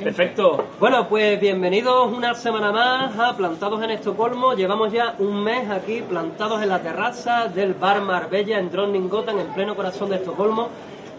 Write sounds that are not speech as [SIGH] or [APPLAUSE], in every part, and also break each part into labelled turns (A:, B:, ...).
A: Perfecto.
B: Bueno, pues bienvenidos una semana más a Plantados en Estocolmo. Llevamos ya un mes aquí plantados en la terraza del bar Marbella en Drottninggatan, en pleno corazón de Estocolmo.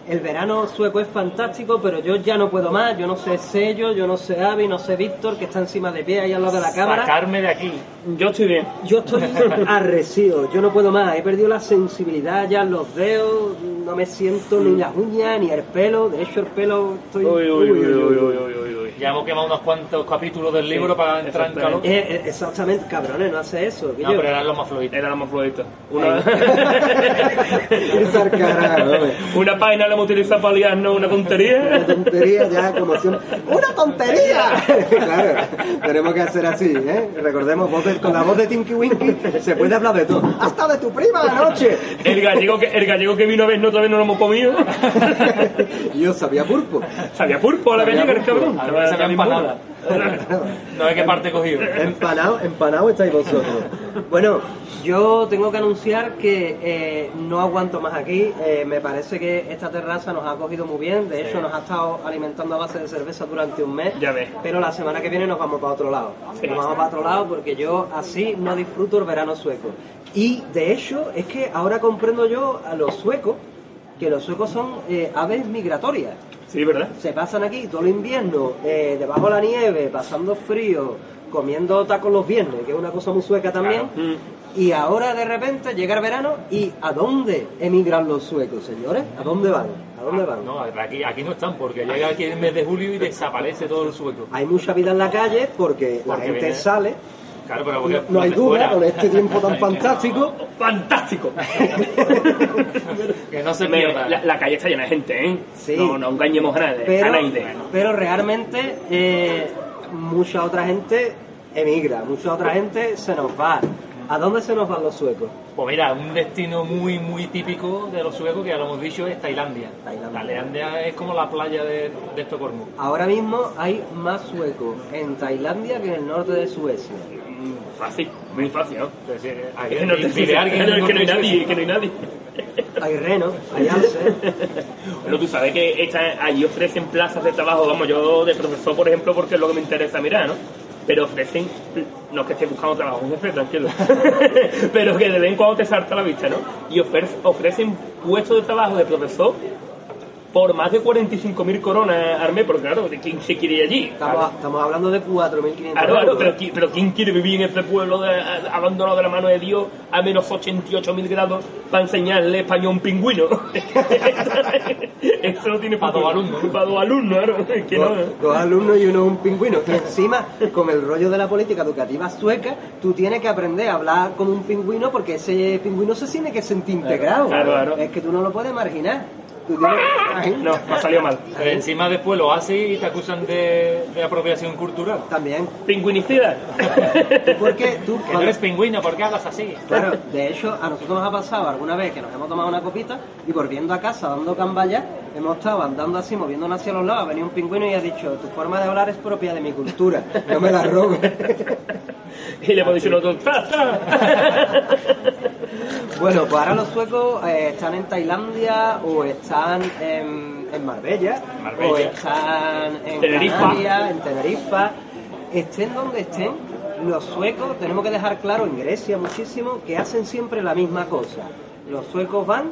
B: El verano sueco es fantástico, pero yo ya no puedo más. Yo no sé Sello, yo no sé Avi, no sé Víctor, que está encima de pie ahí al lado de la cámara.
A: Sacarme de aquí. Yo estoy bien.
B: Yo estoy [LAUGHS] arrecido, yo no puedo más, he perdido la sensibilidad ya en los dedos, no me siento ni las uñas ni el pelo, de hecho el pelo estoy...
A: Uy, uy, uy, uy, uy, uy, uy, uy. Ya hemos quemado unos cuantos capítulos del libro para entrar en calor.
B: Eh, eh, exactamente, cabrones, no hace eso.
A: No,
B: yo-
A: pero eran los más fluidos. Eran los más fluidos.
B: Una...
A: Una, [LAUGHS] una página la hemos utilizado para liarnos una
C: Una
A: tontería.
C: tontería ya como siempre. ¡Una tontería! claro, tenemos que hacer así, ¿eh? Recordemos, voz de- con la voz de Tinky Winky se puede hablar de todo. ¡Hasta de tu prima anoche!
A: El gallego que, el gallego que vino a ver no todavía no lo hemos comido. [LAUGHS]
C: Yo sabía pulpo.
A: Sabía pulpo a la
C: Sabía
A: gallega, el cabrón.
D: Ver, empanada. [LAUGHS] No sé qué parte he cogido.
C: Empanado, empanado estáis vosotros.
B: Bueno, yo tengo que anunciar que eh, no aguanto más aquí, eh, me parece que esta terraza nos ha cogido muy bien, de hecho
A: Sí.
B: nos ha estado alimentando a base de cerveza durante un mes,
A: Ya ves.
B: pero la semana que viene nos vamos para otro lado.
A: Sí.
B: Nos vamos para otro lado porque yo así no disfruto el verano sueco. Y de hecho es que ahora comprendo yo a los suecos, que los suecos son eh, aves migratorias.
A: Sí, ¿verdad?
B: Se pasan aquí todo el invierno, eh, debajo de la nieve, pasando frío, comiendo tacos los viernes, que es una cosa muy sueca también.
A: Claro. Mm.
B: Y ahora de repente llega el verano y ¿a dónde emigran los suecos, señores? ¿A dónde van? ¿A dónde van?
D: No, aquí, aquí no están, porque llega aquí el mes de julio y desaparece todo el sueco.
B: Hay mucha vida en la calle porque, la gente
D: viene-
B: sale,
D: Claro, pero
B: no,
D: porque
B: no hay duda,
D: fuera,
B: con este tiempo tan [LAUGHS] fantástico.
A: ¡Fantástico!
D: Que no se pierda.
A: la, la calle está llena de gente, ¿eh?
B: Sí.
A: No, no engañemos a nadie.
B: Pero,
A: a nadie.
B: pero realmente eh, mucha otra gente emigra, mucha otra gente se nos va. ¿A dónde se nos van los suecos?
D: Pues mira, un destino muy, muy típico de los suecos, que ya lo hemos dicho, es Tailandia.
B: Tailandia.
D: Tailandia es como la playa de, de Estocolmo.
B: Ahora mismo hay más suecos en Tailandia que en el norte de Suecia.
A: Mm, Fácil, muy fácil, ¿no?
D: Entonces, eh,
A: Es que no te
D: alguien
A: que no, que no hay nadie, que no hay nadie.
B: Hay reno, hay [LAUGHS] alce.
A: Bueno, tú sabes que esta- allí ofrecen plazas de trabajo, vamos, yo de profesor, por ejemplo, porque es lo que me interesa mirar, ¿no? Pero ofrecen, no es que esté buscando trabajo, [LAUGHS] jefe, tranquilo, [LAUGHS] pero que de vez en cuando te salta la vista, ¿no? Y ofre- ofrecen puestos de trabajo de profesor por más de 45.000 coronas al mes, porque claro, ¿de quién se quiere ir allí?
B: Estamos, estamos hablando de 4.500
A: Claro, claro, pero, qui- pero ¿quién quiere vivir en este pueblo de- a- abandonado de la mano de Dios a menos 88.000 grados para enseñarle español a un pingüino? [LAUGHS] Eso no tiene
D: Para dos alumnos, ¿no?
A: Para dos alumnos, claro. Que no.
C: Dos, dos alumnos y uno un pingüino. Y encima, con el rollo de la política educativa sueca, tú tienes que aprender a hablar como un pingüino porque ese pingüino se tiene que sentir integrado.
A: Claro, claro.
C: Es que tú no lo puedes marginar. Tú tienes... Ay,
A: No, me ha salido mal.
D: Pero encima después lo haces y te acusan de, de apropiación cultural.
C: También.
A: Pingüinicida.
C: Porque [LAUGHS] tú...
D: Que no eres pingüino, ¿por qué hablas así?
C: Claro, de hecho, a nosotros nos ha pasado alguna vez que nos hemos tomado una copita y volviendo a casa dando cambaya, hemos estado andando así, moviéndonos hacia los lados, ha venido un pingüino y ha dicho, tu forma de hablar es propia de mi cultura, no me la robes. [LAUGHS]
A: Y le hemos dicho nosotros, ¡tra, tra! [LAUGHS]
C: bueno, pues ahora los suecos eh, están en Tailandia o están en, en Marbella,
D: Marbella.
C: o están en
A: Tenerife.
C: Canarias, en Tenerife, estén donde estén. Los suecos, tenemos que dejar claro en Grecia muchísimo que hacen siempre la misma cosa. Los suecos van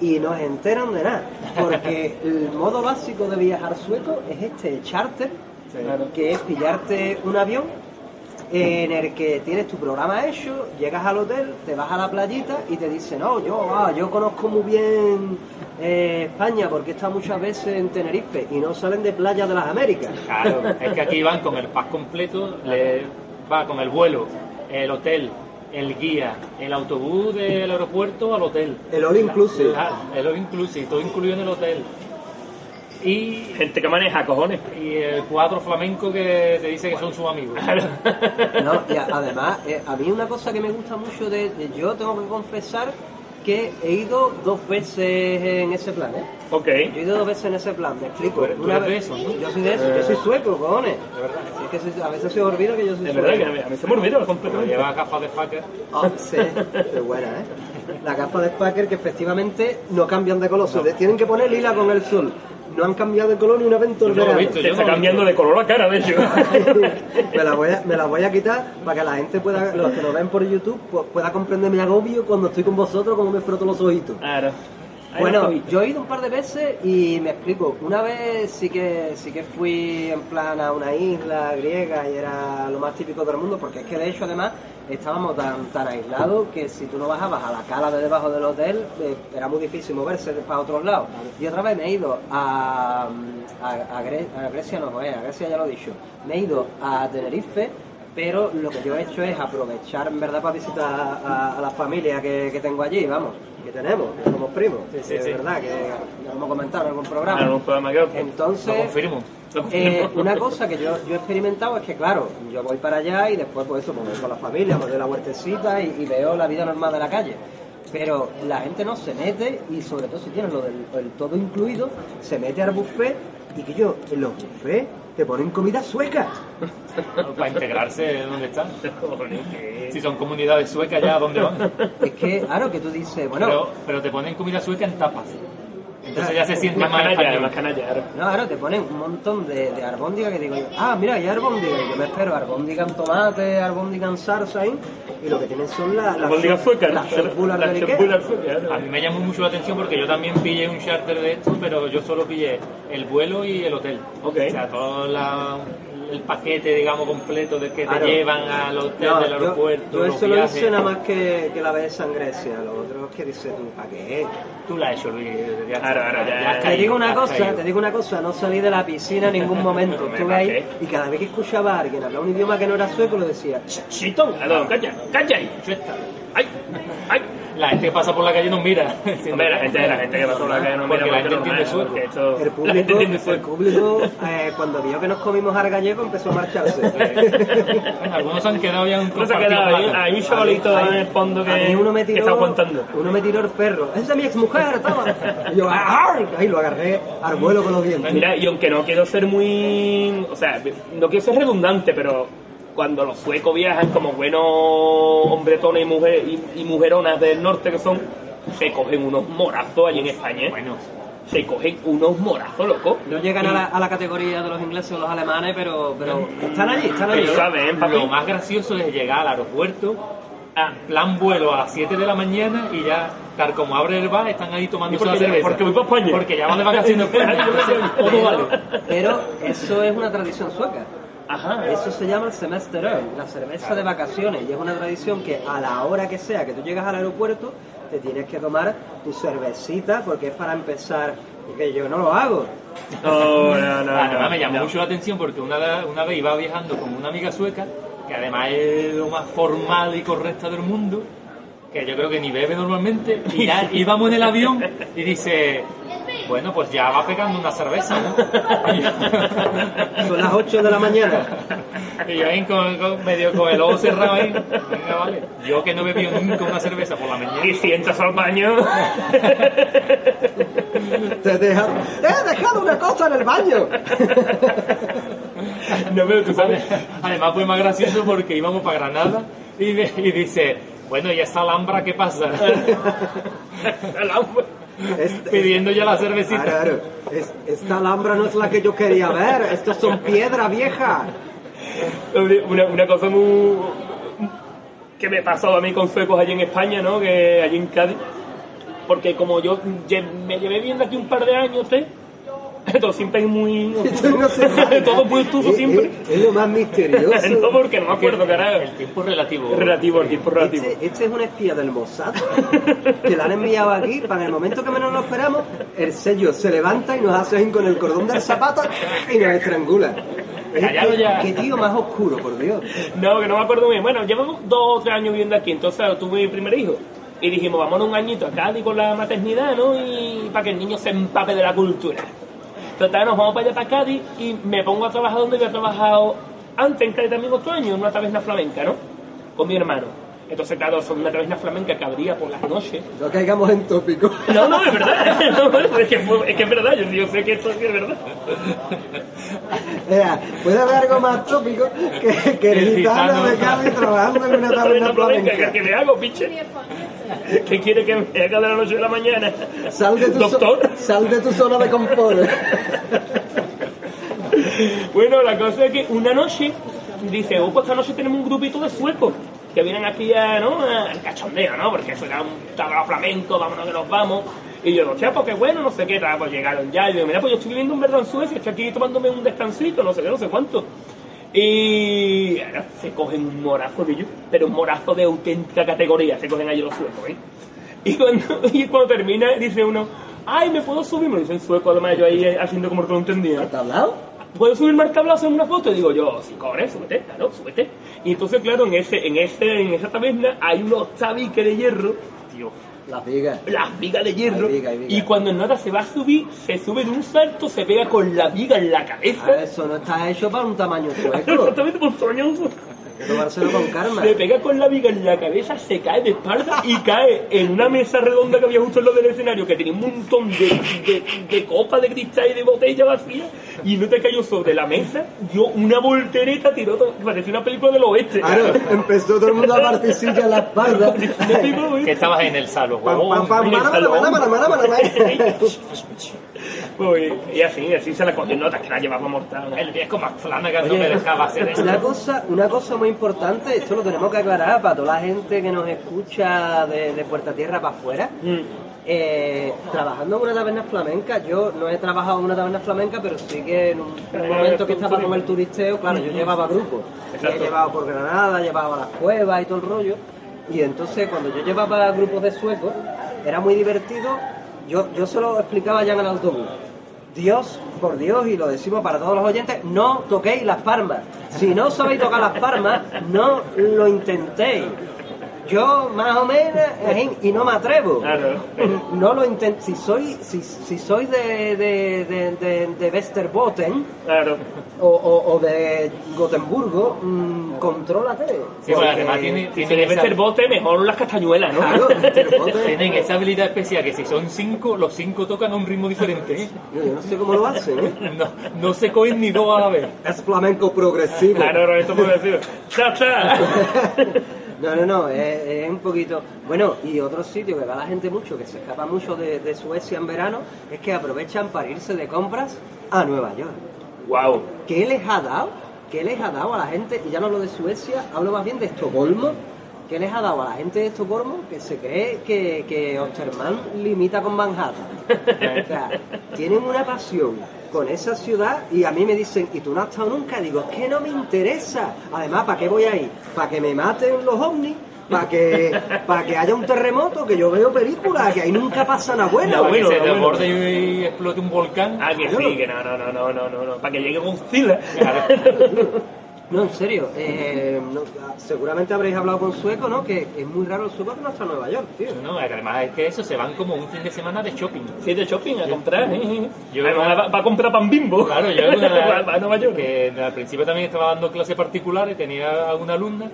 C: y no se enteran de nada, porque [LAUGHS] el modo básico de viajar sueco es este charter, que es pillarte un avión en el que tienes tu programa hecho, llegas al hotel, te vas a la playita y te dicen, no, yo, ah, yo conozco muy bien eh, España porque está muchas veces en Tenerife y no salen de playa de las Américas.
D: Claro, es que aquí van con el pack completo, le va con el vuelo, el hotel, el guía, el autobús del aeropuerto al hotel.
C: El all inclusive.
D: Claro, el all inclusive, todo incluido en el hotel. Y,
A: Gente que maneja cojones.
D: y el cuadro flamenco que te dice que son sus amigos. [LAUGHS]
C: No, y a- además, eh, a mí una cosa que me gusta mucho de, de- Yo tengo que confesar que he ido dos veces en ese plan, ¿eh?
A: Ok.
C: Yo he ido dos veces en ese plan, me explico.
D: Tú eres- tú
C: Una
D: eres de
C: vez-
D: esos, ¿no?
C: Yo soy de eso, yo soy sueco, cojones. Es que se- a veces se olvida que yo soy
A: Es
C: sueco.
A: verdad que a se me olvidó
D: Pero
A: completamente.
D: lleva gafas de fucker.
C: Ah, sí, qué buena, ¿eh? La capa de Spacker que efectivamente no cambian de color, les tienen que poner lila con el sol. No han cambiado de color ni un evento el
D: Yo no lo he
C: verano.
D: visto,
A: Te
D: yo
A: está cambiando
D: visto.
A: de color la cara, de hecho. [LAUGHS]
C: me, la voy a, me la voy a quitar para que la gente pueda, los que nos ven por YouTube, pues, pueda comprender mi agobio cuando estoy con vosotros, como me froto los ojitos.
A: Claro.
C: Bueno, yo he ido un par de veces y me explico. Una vez sí que sí que fui en plan a una isla griega y era lo más típico del mundo, porque es que de hecho además estábamos tan, tan aislados que si tú no bajabas a la cala de debajo del hotel eh, era muy difícil moverse para otros lados. Y otra vez me he ido a, a, a Gre- a Grecia, no, joder, a Grecia ya lo he dicho. Me he ido a Tenerife pero lo que yo he hecho es aprovechar en verdad para visitar a, a la familia que, que tengo allí, vamos, que tenemos, que somos primos,
D: sí,
C: es
D: sí.
C: verdad, que lo hemos comentado en algún programa.
A: Claro, un programa que.
D: Lo
C: Entonces,
D: confirmo.
C: eh, una cosa que yo, yo he experimentado es que, claro, yo voy para allá y después, pues eso, pues voy con la familia, me doy la huertecita y, y veo la vida normal de la calle. Pero la gente no se mete y, sobre todo, si tienes lo del el todo incluido, se mete al buffet y que yo, en los buffets te ponen comida sueca. [LAUGHS]
D: Para integrarse donde están. Si son comunidades suecas ya, ¿dónde van?
C: Es que, claro, que tú dices, bueno,
D: Pero, pero te ponen comida sueca en tapas. Entonces ya se siente
A: Más canalla, más canalla.
C: No, ahora te ponen un montón de, de albóndiga que digo yo, ah, mira, hay albóndiga, y yo me espero albóndiga en tomate, albóndiga en salsa, ¿eh? y lo que tienen son las...
A: La albóndiga.
C: Las chorbulas
A: La
D: A mí me llamó mucho la atención porque yo también pillé un charter de esto, pero yo solo pillé el vuelo y el hotel.
A: Ok.
D: O sea, todo la- el paquete, digamos, completo de que
C: Claro.
D: te llevan al hotel
C: No,
D: del
C: yo,
D: aeropuerto,
C: yo
D: los
C: eso lo hice nada más que, que la vez en Grecia, lo otro es que dices tú, ¿para qué?
D: Tú la has hecho, Luis. Ya,
A: Claro, ahora ya-
D: has
A: Te
D: caído,
C: digo una cosa,
D: caído.
C: te digo una cosa, no salí de la piscina en ningún momento, [LAUGHS]
A: Me
C: estuve ahí y cada vez que escuchaba a alguien hablar un idioma que no era sueco, lo decía,
A: Chitón, calla, calla ahí. Ay, ay.
D: La gente que pasa por la calle nos mira.
A: Hombre, la gente, la gente que va por la calle no
D: Porque
A: mira
D: la gente
A: porque
D: entiende
A: normal,
D: sueco.
A: porque esto-
C: el público, [LAUGHS] el eh, cuando vio que nos comimos al gallego empezó a marcharse. [LAUGHS]
D: Algunos han quedado ya en
A: No se ha quedado ahí, hay un chavalito en el fondo que,
C: uno me
A: que
C: tiró,
A: está aguantando.
C: Uno me tiró el perro. Esa es mi exmujer, toma. Y yo, ¡ar! Ahí lo agarré al vuelo con los dientes.
A: Mira, y aunque no quiero ser muy. O sea, no quiero ser redundante, pero cuando los suecos viajan como buenos hombretones y, mujer, y, y mujeronas del norte que son, se cogen unos morazos allí en España. ¿eh?
D: Bueno,
A: Se cogen unos morazos, loco.
C: No llegan a la, a la categoría de los ingleses o los alemanes, pero, pero están allí, están allí.
A: Pero saben, papi.
D: lo más gracioso es llegar al aeropuerto, a plan vuelo a las 7 de la mañana y ya, tal como abre el bar, están ahí tomando
A: ¿Y por
D: la
A: qué?
D: cerveza.
A: Porque voy para España.
D: Porque ya van de vacaciones [LAUGHS] todo vale.
C: Pero eso es una tradición sueca.
A: Ajá.
C: Eso se llama el semestre, la cerveza de vacaciones. Y es una tradición que a la hora que sea que tú llegas al aeropuerto, te tienes que tomar tu cervecita porque es para empezar. Que yo no lo hago.
A: No, no, no.
D: Además
A: no,
D: me llamó
A: no.
D: mucho la atención porque una, vez- una vez iba viajando con una amiga sueca, que además es lo más formal y correcta del mundo, que yo creo que ni bebe normalmente, y ya [LAUGHS] íbamos en el avión y dice, bueno, pues ya va pegando una cerveza, ¿no? [LAUGHS]
C: Son las 8 de la mañana.
D: Y yo ahí con, con- medio con el ojo cerrado ahí, venga, vale. Yo que no he bebido nunca una cerveza por la mañana.
A: Y si entras al baño. [LAUGHS]
C: Te, deja- te he dejado una cosa en el baño. [LAUGHS]
A: no veo tú sabes.
D: Además fue más gracioso porque íbamos para Granada y, dice, bueno, ¿y esta alhambra qué pasa?
C: Es- [LAUGHS]
D: Pidiendo ya la cervecita.
C: Claro, es- esta alhambra no es la que yo quería ver. Estos son piedra vieja.
A: Una, una cosa muy. que me pasó a mí con suecos allí en España, ¿no? Que allí en Cádiz. Porque como yo me llevé viendo aquí un par de años, ¿eh? Todo siempre es muy... [LAUGHS] [LAUGHS] Todo muy obtuso
C: Es-
A: siempre.
C: Es, es lo más misterioso. [LAUGHS]
A: no, porque no me acuerdo, carajo.
D: El tiempo es relativo.
A: Relativo, el tiempo relativo.
C: Este, este es un espía del Mossad que la han enviado aquí para en el momento que menos lo esperamos, el sello se levanta y nos hace con el cordón del zapato y nos estrangula.
D: Callado
C: Qué-
D: ya.
C: Qué tío más oscuro, por Dios.
A: No, que no me acuerdo muy bien. Bueno, llevamos dos o tres años viviendo aquí, entonces tuve mi primer hijo. Y dijimos, vámonos un añito a Cádiz con la maternidad, ¿no? Y para que el niño se empape de la cultura. Total, nos vamos para allá, para Cádiz, y me pongo a trabajar donde había trabajado antes, en Cádiz también otro año, en una taberna flamenca, ¿no? Con mi hermano. Entonces, claro, son una taberna flamenca que abría por las noches.
C: No caigamos en tópico.
A: No, no, es verdad. [LAUGHS] No, es, que, es que es verdad, yo, yo sé que esto sí es verdad.
C: Vea, puede haber algo más tópico que, que el
D: El
C: gitano de Cádiz trabajando en una taberna
A: flamenca, ¿qué, me hago, pinche? [LAUGHS] ¿Qué quiere que me haga de la noche a la mañana?
C: Sal de tu,
A: Doctor.
C: sal de tu zona de confort. [LAUGHS]
A: Bueno, la cosa es que una noche dice, oh, pues esta noche tenemos un grupito de suecos que vienen aquí a, ¿no? al cachondeo, ¿no? Porque eso era un tablao flamenco, vámonos que nos vamos. Y yo, hostia, pues qué bueno, no sé qué, tal, pues llegaron ya. Y digo, mira, pues yo estoy viviendo en verdad en Suecia, estoy aquí tomándome un descansito, no sé qué, no sé cuánto. Y ahora se cogen un morazo de ellos, pero un morazo de auténtica categoría, se cogen ahí los suecos, ¿eh? Y cuando, [LAUGHS] y cuando termina, dice uno, ay, ¿me puedo subir? Me lo dice en sueco, además yo ahí haciendo como que no entendía.
C: ¿Está hablado?
A: ¿Puedo subirme al tablao a hacer una foto? Y digo yo, sí, cobre, súbete, claro, súbete. Y entonces, claro, en ese, en ese, en esa taberna hay unos tabiques de hierro, tío,
C: Las vigas.
A: las vigas de hierro.
C: Hay viga, hay viga.
A: Y cuando el nota se va a subir, se sube de un salto, se pega con la viga en la cabeza.
C: Ah, Eso no está hecho para un tamaño [LAUGHS] sueco.
A: Exactamente por soñoso.
C: Hay que tomárselo con karma.
A: Se pega con la viga en la cabeza, se cae de espalda y cae en una mesa redonda que había justo en lo del escenario, que tenía un montón de, de, de copas de cristal y de botella vacía, y no te cayó sobre la mesa, dio una voltereta, tiró todo, parecía una película del oeste.
C: Claro, empezó todo el mundo a partir silla en la espalda. [LAUGHS]
D: Que estabas en el salón.
A: Pues, y así, así se la cogió nota, que la llevaba mortal.
D: El viejo más plana que no me dejaba hacer eso.
C: Una cosa, una cosa muy importante, esto lo tenemos que aclarar para toda la gente que nos escucha de, de Puerta Tierra para afuera.
A: Mm.
C: Eh, trabajando en una taberna flamenca, yo no he trabajado en una taberna flamenca, pero sí que en un, un momento que estaba con el turisteo, claro, yo llevaba grupos. He llevado por Granada, llevaba las cuevas y todo el rollo. Y entonces cuando yo llevaba grupos de suecos, era muy divertido. Yo, yo se lo explicaba ya en el autobús. Dios, por Dios, y lo decimos para todos los oyentes, no toquéis las palmas. Si no sabéis tocar las palmas, no lo intentéis. Yo más o menos, y no me atrevo.
A: Claro. [LAUGHS]
C: No lo intento. Si soy, si, si soy de, de, de, de, de Westerbotten
A: Claro.
C: o, o, o de Gotemburgo, mm, contrólate.
D: Sí, porque
C: Porque-
D: además tiene, esa-
A: ser bote, mejor las castañuelas, ¿no?
C: Claro, Westerbotten. [LAUGHS]
D: tienen esa habilidad especial que si son cinco, los cinco tocan a un ritmo diferente. ¿eh?
C: Yo no sé cómo lo hacen, ¿eh? [LAUGHS]
D: No, no se cogen ni dos a la vez.
C: Es flamenco progresivo.
A: Claro, no, esto puede decir. ¡Cha, cha!
C: No, no, no, es, es un poquito... Bueno, y otro sitio que va la gente mucho, que se escapa mucho de, de Suecia en verano, es que aprovechan para irse de compras a Nueva York.
A: ¡Wow!
C: ¿Qué les ha dado? ¿Qué les ha dado a la gente? Y ya no hablo de Suecia, hablo más bien de Estocolmo. ¿Qué les ha dado a la gente de Estocolmo que se cree que, que Osterman limita con Manhattan? O sea, tienen una pasión con esa ciudad y a mí me dicen, ¿y tú no has estado nunca? Digo, es que no me interesa. Además, ¿para qué voy a ir? ¿Para que me maten los ovnis? ¿Para que, para que haya un terremoto? Que yo veo películas, que ahí nunca pasa nada bueno.
A: No, bueno,
D: que se
A: bueno.
D: desborde y, y explote un volcán.
A: Ah, que sí, que no, no, no, no, no, no, no. Para que llegue Godzilla. [LAUGHS]
C: No, en serio, eh, no, seguramente habréis hablado con sueco, ¿no? Que es muy raro el sueco que no está en Nueva York, tío.
D: No, además es que eso se van como un fin de semana de shopping.
A: Sí, de shopping a comprar, ¿eh?
D: Yo-
A: Además, va, va a comprar pan bimbo.
D: Claro, yo una, [LAUGHS]
A: va a Nueva York.
D: que al principio también estaba dando clases particulares, tenía a una alumna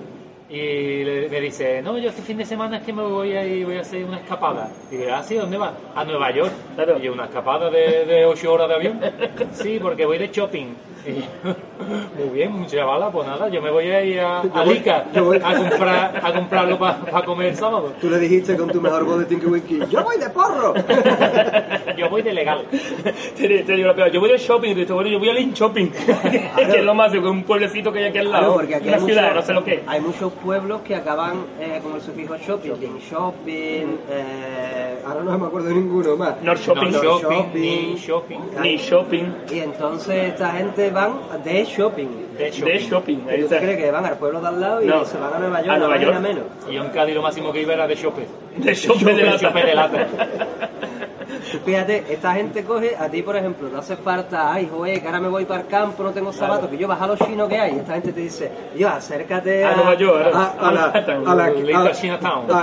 D: y le- me dice, no, yo este fin de semana es que me voy a ir, voy a hacer una escapada. Y digo, ah, sí, ¿dónde vas? A Nueva York.
A: Claro.
D: Y una escapada de, de 8 horas de avión. [LAUGHS] Sí, porque voy de shopping. Y yo, [LAUGHS] muy bien, chavala, pues nada, yo me voy a ir a, a Lica a, comprar, a comprarlo para comer el sábado.
C: Tú le dijiste con tu mejor voz de Tinky Winky, ¡yo voy de porro! [LAUGHS]
D: Yo voy de legal.
A: te, te digo yo voy de shopping, dices, bueno, yo voy al in shopping, que es lo más, un pueblecito que hay aquí al lado,
C: Claro, porque aquí
A: una
C: hay,
A: ciudad,
C: muchos-
A: no sé lo que
C: hay muchos pueblos que acaban eh, con el sufijo shopping, Lin shopping, eh, ahora no me acuerdo de ninguno más.
A: North shopping,
D: No shopping,
C: shopping.
D: ni shopping,
A: ni shopping,
C: Y entonces esta gente van de shopping.
D: de shopping.
A: de shopping, ahí
C: ¿Tú
A: está.
C: crees que van al pueblo de al lado y
A: No.
C: se van a Nueva York?
A: A Nueva York.
C: menos.
D: Y en Cádiz lo máximo que iba era de shopping.
A: De shopping de
D: De
A: lata.
D: shopping de lata.
C: Fíjate, esta gente coge, a ti por ejemplo, te hace falta, ay, joder, que ahora me voy para el campo, no tengo zapatos, que yo baja los chinos que hay. Esta gente te dice, yo, acércate
A: A
C: a,
A: Nueva York,
C: a, a la,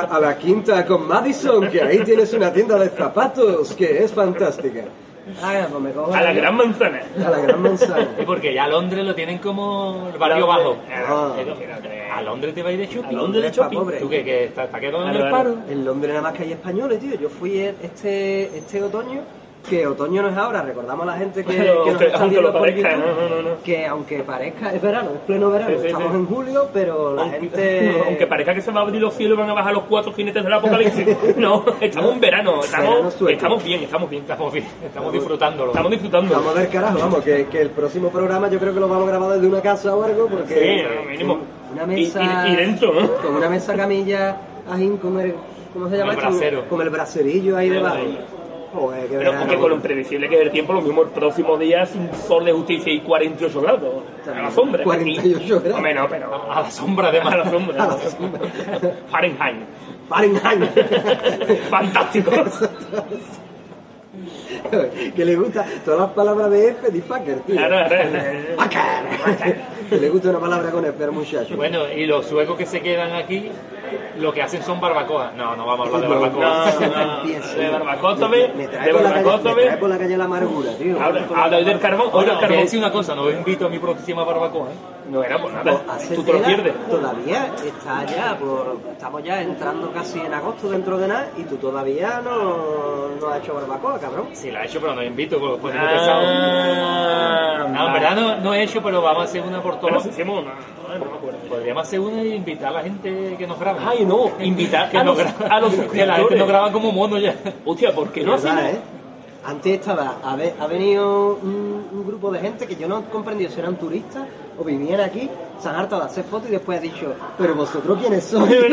C: a la quinta con Madison, que ahí tienes una tienda de zapatos que es fantástica. Ah, pues me cojo
A: A la gran manzana.
C: a la gran manzana.
D: Y porque ya Londres lo tienen como el barrio bajo.
C: Ah.
D: A Londres te va a ir de shopping.
A: A Londres de shopping.
C: pobre.
D: ¿Tú qué? que ¿Estás está quedando en el paro?
C: En Londres nada más que hay españoles, tío. Yo fui este, este otoño, que otoño no es ahora, recordamos a la gente que,
A: Pero
C: que nos
A: aunque-
C: está
A: aunque lo parezca,
C: YouTube,
A: no, no, no, no.
C: que aunque parezca, es verano, es pleno verano,
A: Sí, sí,
C: estamos
A: sí.
C: en julio, pero la
A: Aunque,
C: gente... [LAUGHS]
A: aunque parezca que se va a abrir los cielos y van a bajar los cuatro jinetes del apocalipsis. [LAUGHS] No, estamos en verano, estamos, estamos bien, estamos bien.
D: Estamos, bien, estamos disfrutándolo.
A: Estamos disfrutando.
C: Vamos a ver, carajo, vamos, que, que el próximo programa yo creo que lo vamos a grabar desde una casa o algo, porque...
A: Sí, mínimo.
C: Una
A: Y-
C: mesa...
A: y- y dentro, ¿no?
C: Con una mesa camilla, ajín, con el... ¿Cómo se llama
D: el brasero.
C: Con el braserillo ahí debajo. Joder, qué
A: Pero
C: verano.
A: porque con lo impredecible que es el tiempo, lo mismo el próximo día sin sol de justicia y 48 grados. A la sombra.
C: 48 grados.
A: Hombre, no, pero
D: A la sombra de
A: a la sombra. [LAUGHS]
C: A la sombra.
A: Fahrenheit.
C: Fahrenheit. [LAUGHS]
A: Fantástico.
C: que le gusta todas las palabras de F de fucker, tío.
A: Claro, claro.
C: Fucker. que le gusta una palabra con F al muchacho.
D: Bueno, y los suecos que se quedan aquí, lo que hacen son barbacoa. No, no vamos a hablar de
C: No,
D: barbacoa.
A: No, no.
C: Empieza. [LAUGHS]
A: De barbacoa también.
C: Me
A: De
C: por la calle,
A: barbacoa
C: me trae
A: también.
C: por la calle la amargura, tío.
A: Hoy del carbón,
D: voy a
A: carbón.
D: decir una cosa, no os invito a mi próxima barbacoa, ¿eh?
A: No era por
C: Pues
A: nada.
C: hace
A: Tú te lo pierdes.
C: Todavía está ya, por, estamos ya entrando casi en agosto dentro de nada y tú todavía no, no has hecho barbacoa, cabrón.
D: Sí, la he hecho, pero no invito, porque después tengo pesado.
A: Ah,
D: No, en verdad no, no he hecho, pero vamos a hacer una por
A: Bueno,
D: todos.
A: si hicimos una. No me acuerdo.
D: Podríamos hacer una y invitar a la gente que nos graba.
A: Ay, no, invitar
D: que
A: a
D: nos
A: los,
D: graba-
A: a los
D: que la gente nos graba como mono ya.
A: Hostia, ¿por qué no
C: eh? Antes estaba, ha, ve- ha venido un, un grupo de gente que yo no he comprendido si eran turistas o vivían aquí, se han hartado de hacer fotos y después ha dicho, pero vosotros quiénes sois. [LAUGHS]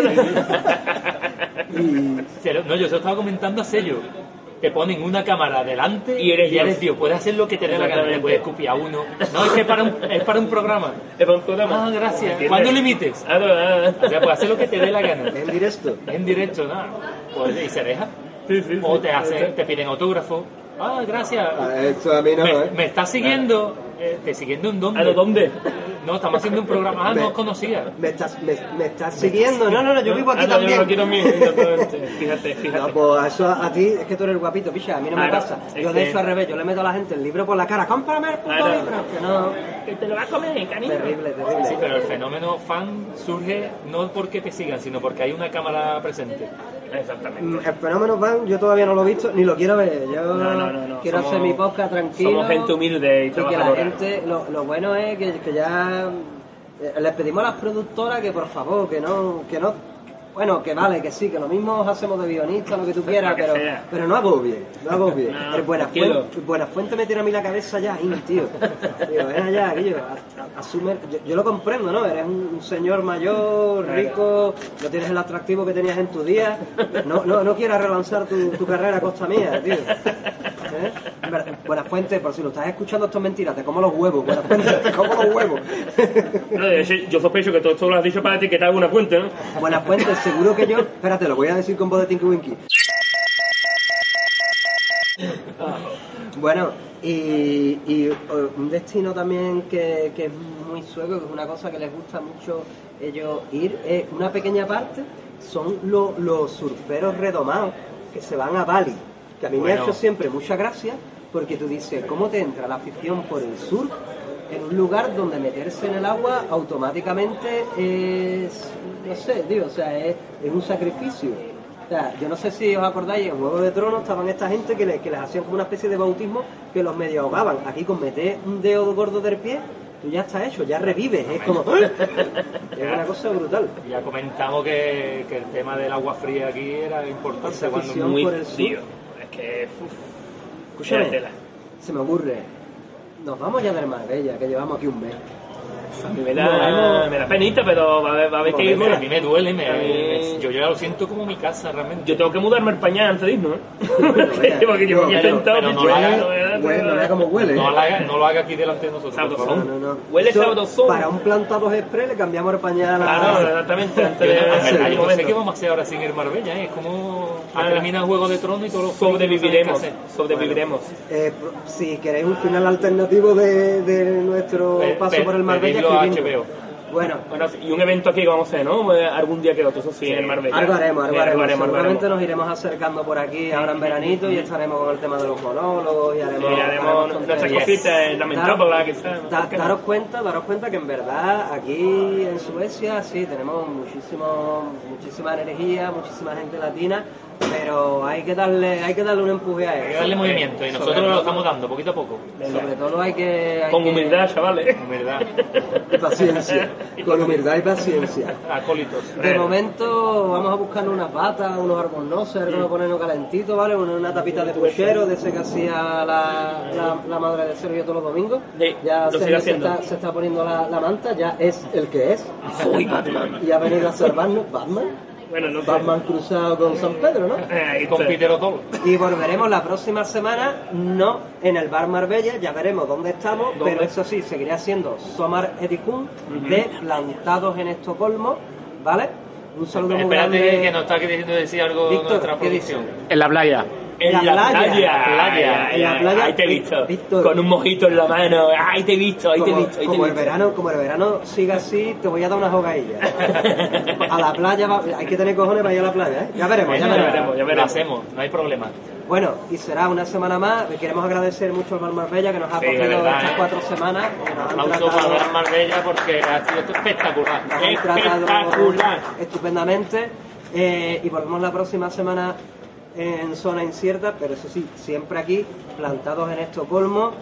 D: No, yo se lo estaba comentando a Sello. Te ponen una cámara delante
A: Y eres Dios.
D: Dios. Puedes hacer lo que te dé la gana. Puedes escupir a uno. No, es que para un, es para un programa.
A: Es para un programa.
D: Ah, gracias. ¿Cuándo limites?
A: Ah, no, ah,
D: O sea, puedes hacer lo que te dé la gana.
C: en directo.
D: En directo, nada. Pues, y se deja.
A: Sí, sí,
D: O te hace, te piden autógrafo. Ah, gracias.
C: Ah, Esto a mí no,
D: me,
C: ¿eh?
D: me estás siguiendo. Eh, ¿Te siguiendo en dónde?
A: ¿A lo dónde?
D: No, estamos haciendo un programa. Ah,
C: Me-
D: no os conocía.
C: ¿Me estás, me, me estás siguiendo? No, no, no, yo vivo aquí
A: Ah, no,
C: también.
A: Yo no quiero mí, exactamente. [LAUGHS] Fíjate,
C: No,
A: fíjate.
C: pues eso a, a ti es que tú eres el guapito, picha, a mí no me pasa. Yo de
A: que-
C: hecho al revés, yo le meto a la gente el libro por la cara, cómprame el puto libro. Que no,
A: Que te lo vas a comer, cariño.
C: terrible, terrible.
D: Sí, pero el fenómeno fan surge no porque te sigan, sino porque hay una cámara presente.
A: Exactamente.
C: Mm, El fenómeno van, yo todavía no lo he visto, ni lo quiero ver. Yo
A: No, no, no, no.
C: quiero
A: Somos-
C: hacer mi podcast tranquilo.
A: Somos gente humilde y
C: y que la gente, lo, lo bueno es que, que ya eh, les pedimos a las productoras que por favor, que no, que no, bueno, que vale, que sí, que lo mismo os hacemos de guionista, lo que tú quieras, [LAUGHS]
A: que
C: pero,
A: sea.
C: pero no hago bien, no hago bien.
A: No,
C: el Buena
A: tranquilo.
C: Fuente, Buena Fuente me tira a mí la cabeza ya, tío. Ven allá, aquello, asume, yo, yo lo comprendo, ¿no? Eres un, un señor mayor, rico, no tienes el atractivo que tenías en tu día, no, no, no quieras relanzar tu, tu carrera a costa mía, tío. [LAUGHS] ¿Eh? Buena Fuente, por si lo estás escuchando, esto es mentira, te como los huevos, Buena Fuente, te como los huevos.
A: No, yo sospecho que todo esto lo has dicho para etiquetar alguna fuente, ¿no?
C: Buena Fuente, seguro que yo, espérate, lo voy a decir con voz de Tinky Winky. Bueno, y, y, eh, un destino también que, que es muy sueco, que es una cosa que les gusta mucho ellos ir, es una pequeña parte, son lo- los surferos redomados que se van a Bali, que a mí me ha
D: Bueno.
C: hecho siempre mucha gracia, porque tú dices, ¿cómo te entra la afición por el surf en un lugar donde meterse en el agua automáticamente es, no sé, tío, o sea, es, es un sacrificio. O sea, yo no sé si os acordáis, en Juego de Tronos estaban esta gente que, le- que les hacían como una especie de bautismo que los medio ahogaban. Aquí con meter un dedo gordo del pie, tú ya está hecho, ya revives, es como... [LAUGHS] es una cosa brutal.
D: Ya comentamos que, que el tema del agua fría aquí era importante.
C: Esa
D: cuando
C: afición
A: Muy
C: por el sur.
A: Que. uf,
C: Escúchame,
A: Tela.
C: se me ocurre. Nos vamos ya del Marbella, que llevamos aquí un mes.
A: A mí me da, me da penita, pero va a haber, va a haber que irme.
D: A mí me duele, me,
A: mí-
D: yo ya lo siento como mi casa realmente.
A: Yo tengo que mudarme al pañal antes de irnos, ¿eh? [LAUGHS] Porque yo me he
D: Pero- no haga-
A: no vea, no
C: Huele,
A: vea.
C: no vea cómo huele.
D: No lo haga, no lo haga aquí delante de nosotros.
C: No, no, no.
A: Huele
C: Eso,
A: sabrosón.
C: Para un plantados express le cambiamos el pañal a...
A: Claro, exactamente, [LAUGHS] antes
D: Yo,
A: de
D: no, no sé
A: momento.
D: qué vamos a hacer ahora sin el Marbella, ¿eh? es como
A: Ah.
D: termina el Juego de Tronos y todos los
A: Sobreviviremos, sobreviviremos.
C: Eh, pro- si queréis un final alternativo de, de nuestro
D: Pe-
C: paso
D: pe-
C: por el Marbella,
D: pedidlo a
C: escribidnos. Bueno,
A: Bueno, y un evento aquí vamos a hacer, ¿no? Eh, Algún día que otro, eso sí, en el Marbella.
C: algo haremos, algo
A: Sí,
C: haremos.
A: algo
C: Seguramente
A: haremos.
C: nos iremos acercando por aquí ahora en veranito y estaremos con el tema de los monólogos y haremos,
A: haremos nuestras cositas la metrópola, quizás.
C: Da- daros cuenta, daros cuenta que en verdad aquí en Suecia sí tenemos muchísimo, muchísima energía, muchísima gente latina, pero hay que darle, hay que darle un empuje a
D: Hay que
C: eso.
D: darle movimiento y nosotros
C: todo-
D: lo estamos dando poquito a poco.
C: Sobre todo hay que, hay
A: Con
C: que-
A: humildad, chavales. [LAUGHS]
D: En verdad.
C: y paciencia, con humildad y paciencia.
D: Acólitos.
C: De momento vamos a buscar unas batas, unos albornoces, algo para ponernos calentito, ¿vale? Una, una tapita de puchero de ese que hacía la, la, la madre de Sergio todos los domingos.
A: Sí,
C: ya
A: lo
C: se está, se está poniendo la, la manta, ya es el que es. Y ha venido a salvarnos Batman.
A: Bueno, no sé.
C: Batman cruzado con San Pedro, ¿no?
A: Eh,
D: Y con
A: está.
D: Peter O'Toole.
C: Y volveremos la próxima semana, no en el Bar Marbella, ya veremos dónde estamos,
A: ¿Dónde?
C: pero eso sí, seguirá siendo Somar Edikun de Plantados en Estocolmo, ¿vale? Un saludo muy
D: Espérate
C: grande.
D: que nos está queriendo decir algo
C: Víctor,
D: nuestra
C: ¿qué dice?
D: producción.
A: En la playa. En
C: la
A: la
C: playa.
A: playa.
D: Playa.
A: Ay,
C: En la
A: ay,
C: playa.
A: Ahí te he visto.
C: Víctor.
A: Con un mojito en la mano. Ahí te he visto, ahí te he visto. Ahí te he
C: como el
A: visto.
C: verano, como el verano siga así, te voy a dar una jogailla. A la playa, va- hay que tener cojones para ir a la playa, ¿eh? Ya veremos, ya
D: Venga,
C: veremos.
A: veremos, ya
D: Lo
A: veremos.
D: hacemos, no hay problema.
C: Bueno, y será una semana más. Le queremos agradecer mucho al Bar Marbella que nos ha
A: Sí,
C: acogido estas
A: ¿eh?
C: cuatro semanas. han
D: Aplauso para Marbella porque ha sido espectacular.
C: nos han
A: Espectacular.
C: estupendamente. Eh, y volvemos la próxima semana en zona incierta, pero eso sí, siempre aquí, plantados en Estocolmo.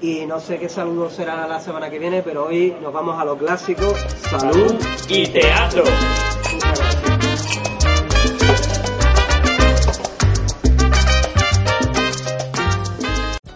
C: Y no sé qué saludo será la semana que viene, pero hoy nos vamos a lo clásico. Salud.
A: Y teatro.